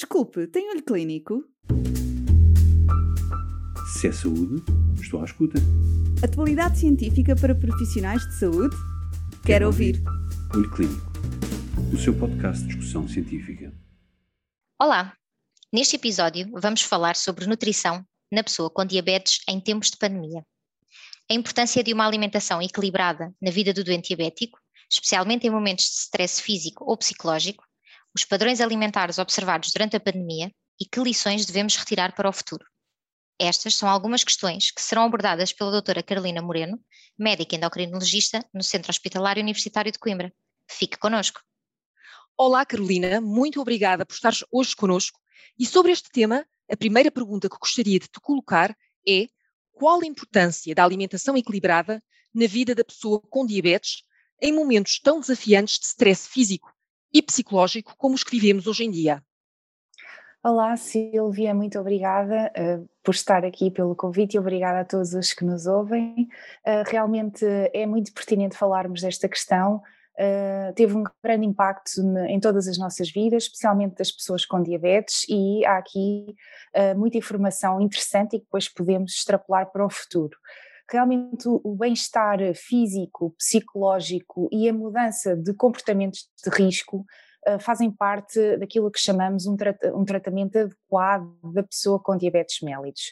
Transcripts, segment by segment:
Desculpe, tem olho clínico? Se é saúde, estou à escuta. Atualidade científica para profissionais de saúde? Quero, Quero ouvir. ouvir. Olho Clínico, o seu podcast de discussão científica. Olá! Neste episódio vamos falar sobre nutrição na pessoa com diabetes em tempos de pandemia. A importância de uma alimentação equilibrada na vida do doente diabético, especialmente em momentos de stress físico ou psicológico, os padrões alimentares observados durante a pandemia e que lições devemos retirar para o futuro. Estas são algumas questões que serão abordadas pela doutora Carolina Moreno, médica endocrinologista no Centro Hospitalar Universitário de Coimbra. Fique connosco. Olá Carolina, muito obrigada por estares hoje connosco. E sobre este tema, a primeira pergunta que gostaria de te colocar é qual a importância da alimentação equilibrada na vida da pessoa com diabetes em momentos tão desafiantes de stress físico e psicológico como os que vivemos hoje em dia. Olá Silvia, muito obrigada uh, por estar aqui pelo convite e obrigada a todos os que nos ouvem. Uh, realmente é muito pertinente falarmos desta questão. Uh, teve um grande impacto em todas as nossas vidas, especialmente das pessoas com diabetes, e há aqui muita informação interessante e que depois podemos extrapolar para o futuro realmente o bem-estar físico, psicológico e a mudança de comportamentos de risco uh, fazem parte daquilo que chamamos um, um, tratamento adequado da pessoa com diabetes mellitus.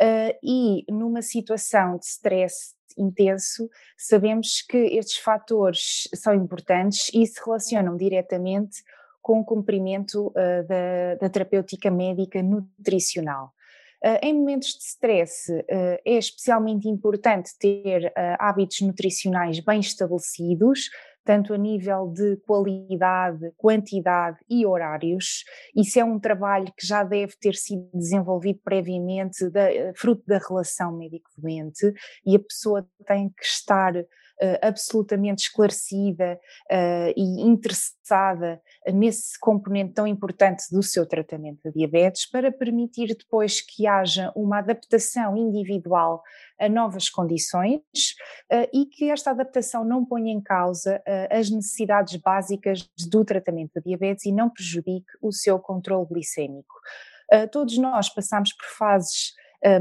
Uh, e numa situação de stress intenso, sabemos que estes fatores são importantes e se relacionam diretamente com o cumprimento uh, da, da terapêutica médica nutricional. Uh, em momentos de stress, uh, é especialmente importante ter uh, hábitos nutricionais bem estabelecidos, tanto a nível de qualidade, quantidade e horários. Isso é um trabalho que já deve ter sido desenvolvido previamente, da, fruto da relação médico-doente, e a pessoa tem que estar absolutamente esclarecida uh, e interessada nesse componente tão importante do seu tratamento de diabetes para permitir depois que haja uma adaptação individual a novas condições uh, e que esta adaptação não ponha em causa as necessidades básicas do tratamento de diabetes e não prejudique o seu controle glicêmico. todos nós passamos por fases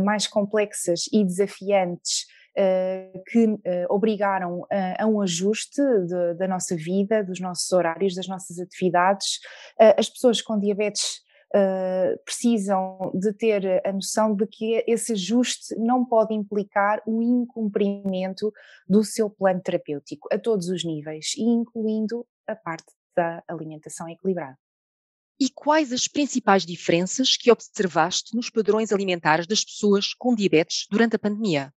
mais complexas e desafiantes que uh, obrigaram a, um ajuste de, da nossa vida, dos nossos horários, das nossas atividades. Eh, as pessoas com diabetes Uh, precisam de ter a noção de que esse ajuste não pode implicar o incumprimento do seu plano terapêutico a todos os níveis, incluindo a parte da alimentação equilibrada. E quais as principais diferenças que observaste nos padrões alimentares das pessoas com diabetes durante a pandemia?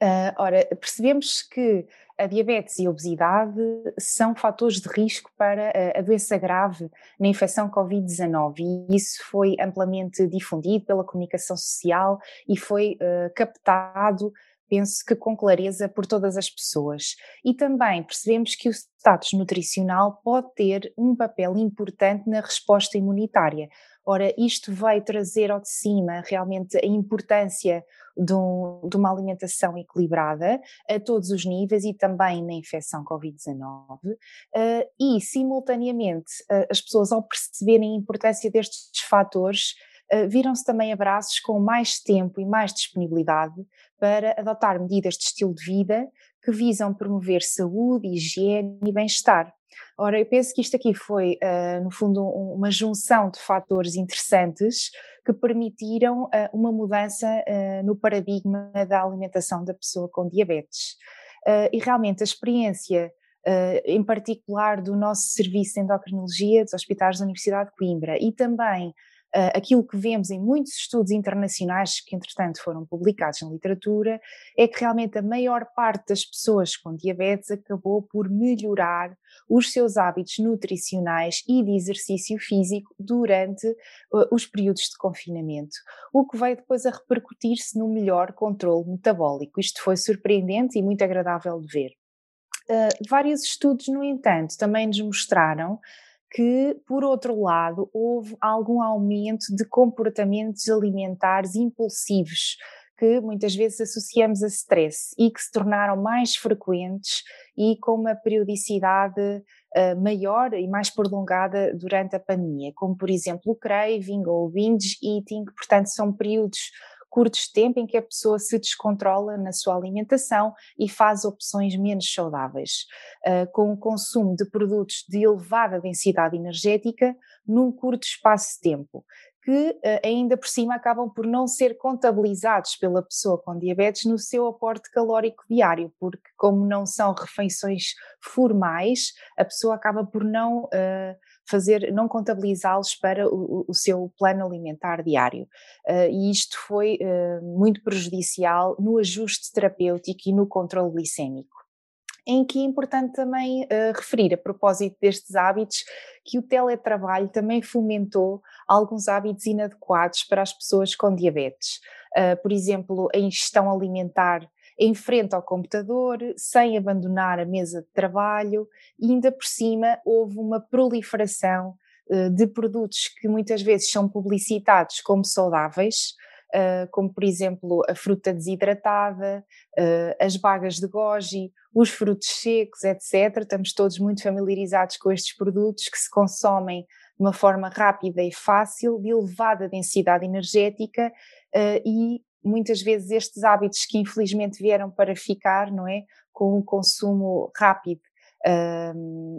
Uh, ora, percebemos que a diabetes e a obesidade são fatores de risco para a doença grave na infecção Covid-19 e isso foi amplamente difundido pela comunicação social e foi uh, captado penso que com clareza por todas as pessoas. E também percebemos que o status nutricional pode ter um papel importante na resposta imunitária. Ora, isto vai trazer ao de cima realmente a importância de, um, de uma alimentação equilibrada a todos os níveis e também na infecção Covid-19. Uh, e, simultaneamente, uh, as pessoas, ao perceberem a importância destes fatores, uh, viram-se também abraços com mais tempo e mais disponibilidade para adotar medidas de estilo de vida que visam promover saúde, higiene e bem-estar. Ora, eu penso que isto aqui foi, uh, no fundo, um, uma junção de fatores interessantes que permitiram uh, uma mudança uh, no paradigma da alimentação da pessoa com diabetes. e realmente a experiência, em particular do nosso serviço de endocrinologia dos hospitais da Universidade de Coimbra e também Uh, aquilo que vemos em muitos estudos internacionais, que entretanto foram publicados na literatura, é que realmente a maior parte das pessoas com diabetes acabou por melhorar os seus hábitos nutricionais e de exercício físico durante uh, os períodos de confinamento, o que veio depois a repercutir-se no melhor controle metabólico. Isto foi surpreendente e muito agradável de ver. Uh, vários estudos, no entanto, também nos mostraram que, por outro lado, houve algum aumento de comportamentos alimentares impulsivos que muitas vezes associamos a stress e que se tornaram mais frequentes e com uma periodicidade uh, maior e mais prolongada durante a pandemia, como por exemplo o craving ou o binge eating, portanto são períodos curtos tempo em que a pessoa se descontrola na sua alimentação e faz opções menos saudáveis, uh, com o consumo de produtos de elevada densidade energética num curto espaço de tempo que eh, ainda por cima acabam por não ser contabilizados pela pessoa com diabetes no seu aporte calórico diário, porque como não são refeições formais, a pessoa acaba por não uh, fazer, não contabilizá-los para o, o, seu plano alimentar diário. Uh, e isto foi uh, muito prejudicial no ajuste terapêutico e no controle glicêmico em que é importante também uh, referir, a propósito destes hábitos, que o teletrabalho também fomentou alguns hábitos inadequados para as pessoas com diabetes. Uh, por exemplo, a ingestão alimentar em frente ao computador, sem abandonar a mesa de trabalho, e ainda por cima houve uma proliferação uh, de produtos que muitas vezes são publicitados como saudáveis, como por exemplo a fruta desidratada, uh, as bagas de goji, os frutos secos, etc. Estamos todos muito familiarizados com estes produtos que se consomem de uma forma rápida e fácil, de elevada densidade energética uh, e muitas vezes estes hábitos que infelizmente vieram para ficar, não é? Com um consumo rápido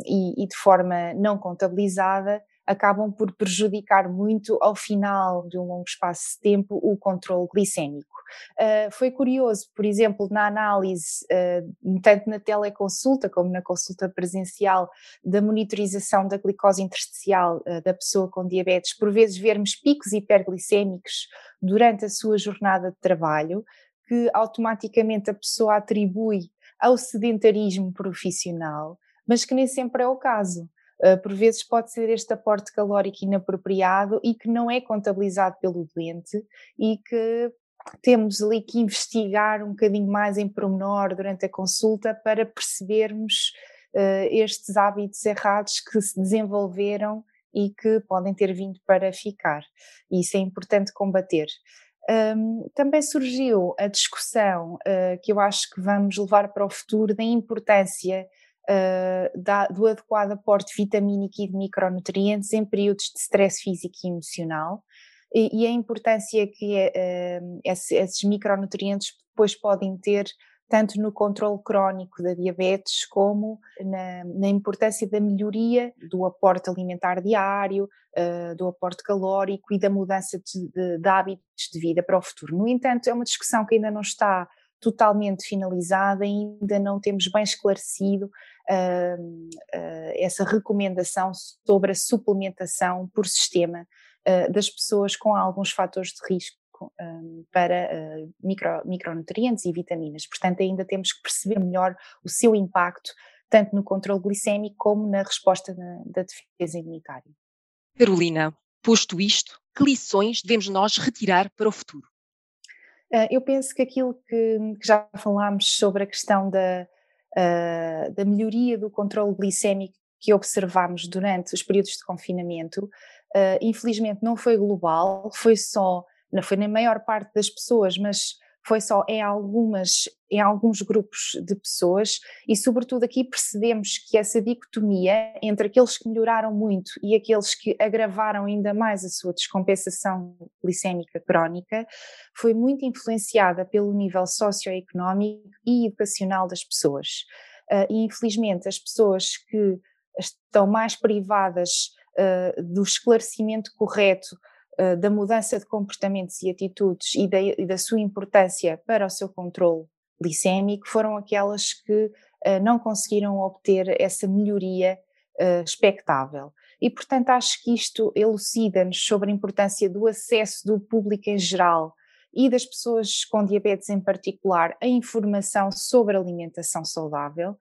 e, e, de forma não contabilizada, acabam por prejudicar muito ao final de um longo espaço de tempo o controle glicémico. Uh, foi curioso, por exemplo, na análise, uh, tanto na teleconsulta como na consulta presencial, da monitorização da glicose intersticial uh, da pessoa com diabetes, por vezes vermos picos hiperglicêmicos durante a sua jornada de trabalho, que automaticamente a pessoa atribui ao sedentarismo profissional, mas que nem sempre é o caso. Uh, por vezes pode ser este aporte calórico inapropriado e que não é contabilizado pelo doente e que temos ali que investigar um bocadinho mais em pormenor durante a consulta para percebermos uh, estes hábitos errados que se desenvolveram e que podem ter vindo para ficar. Isso é importante combater. Um, também surgiu a discussão uh, que eu acho que vamos levar para o futuro da importância uh, da, do adequado aporte vitamínico e de micronutrientes em períodos de stress físico e emocional e, e a importância que uh, esses micronutrientes depois podem ter tanto no controle crónico da diabetes como na, na, importância da melhoria do aporte alimentar diário, uh, do aporte calórico e da mudança de, de, de, hábitos de vida para o futuro. No entanto, é uma discussão que ainda não está totalmente finalizada, ainda não temos bem esclarecido uh, uh, essa recomendação sobre a suplementação por sistema uh, das pessoas com alguns fatores de risco para micro, micronutrientes e vitaminas. Portanto, ainda temos que perceber melhor o seu impacto, tanto no controle glicémico como na resposta na, da defesa imunitária. Carolina, posto isto, que lições devemos nós retirar para o futuro? Ah, eu penso que aquilo que, que já falámos sobre a questão da, uh, da melhoria do controle glicémico que observámos durante os períodos de confinamento, uh, infelizmente não foi global, foi só, não foi na maior parte das pessoas, mas foi só em algumas, em alguns grupos de pessoas e sobretudo aqui percebemos que essa dicotomia entre aqueles que melhoraram muito e aqueles que agravaram ainda mais a sua descompensação glicémica crónica foi muito influenciada pelo nível socioeconómico e educacional das pessoas. Uh, e infelizmente as pessoas que estão mais privadas uh, do esclarecimento correto eh, da mudança de comportamentos e atitudes e da, e da, sua importância para o seu controle glicémico foram aquelas que uh, não conseguiram obter essa melhoria uh, expectável. E, portanto, acho que isto elucida-nos sobre a importância do acesso do público em geral e das pessoas com diabetes em particular à informação sobre alimentação saudável.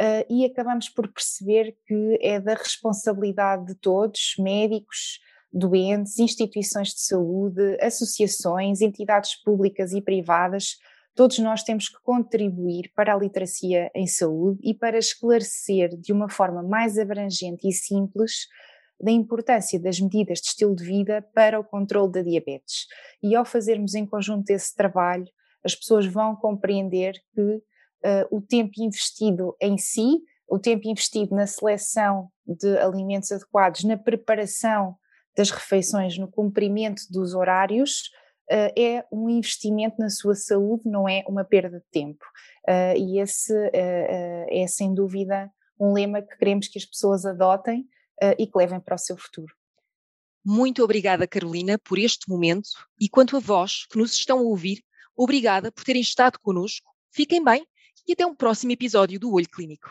Uh, e acabamos por perceber que é da responsabilidade de todos, médicos, doentes, instituições de saúde, associações, entidades públicas e privadas, todos nós temos que contribuir para a literacia em saúde e para esclarecer de uma forma mais abrangente e simples da importância das medidas de estilo de vida para o controle da diabetes. E ao fazermos em conjunto esse trabalho, as pessoas vão compreender que uh, o tempo investido em si o tempo investido na seleção de alimentos adequados, na preparação das refeições, no cumprimento dos horários, uh, é um investimento na sua saúde, não é uma perda de tempo. Uh, e esse é sem dúvida um lema que queremos que as pessoas adotem e que levem para o seu futuro. Muito obrigada, Carolina, por este momento e quanto a vós que nos estão a ouvir, obrigada por terem estado connosco. Fiquem bem e até um próximo episódio do Olho Clínico.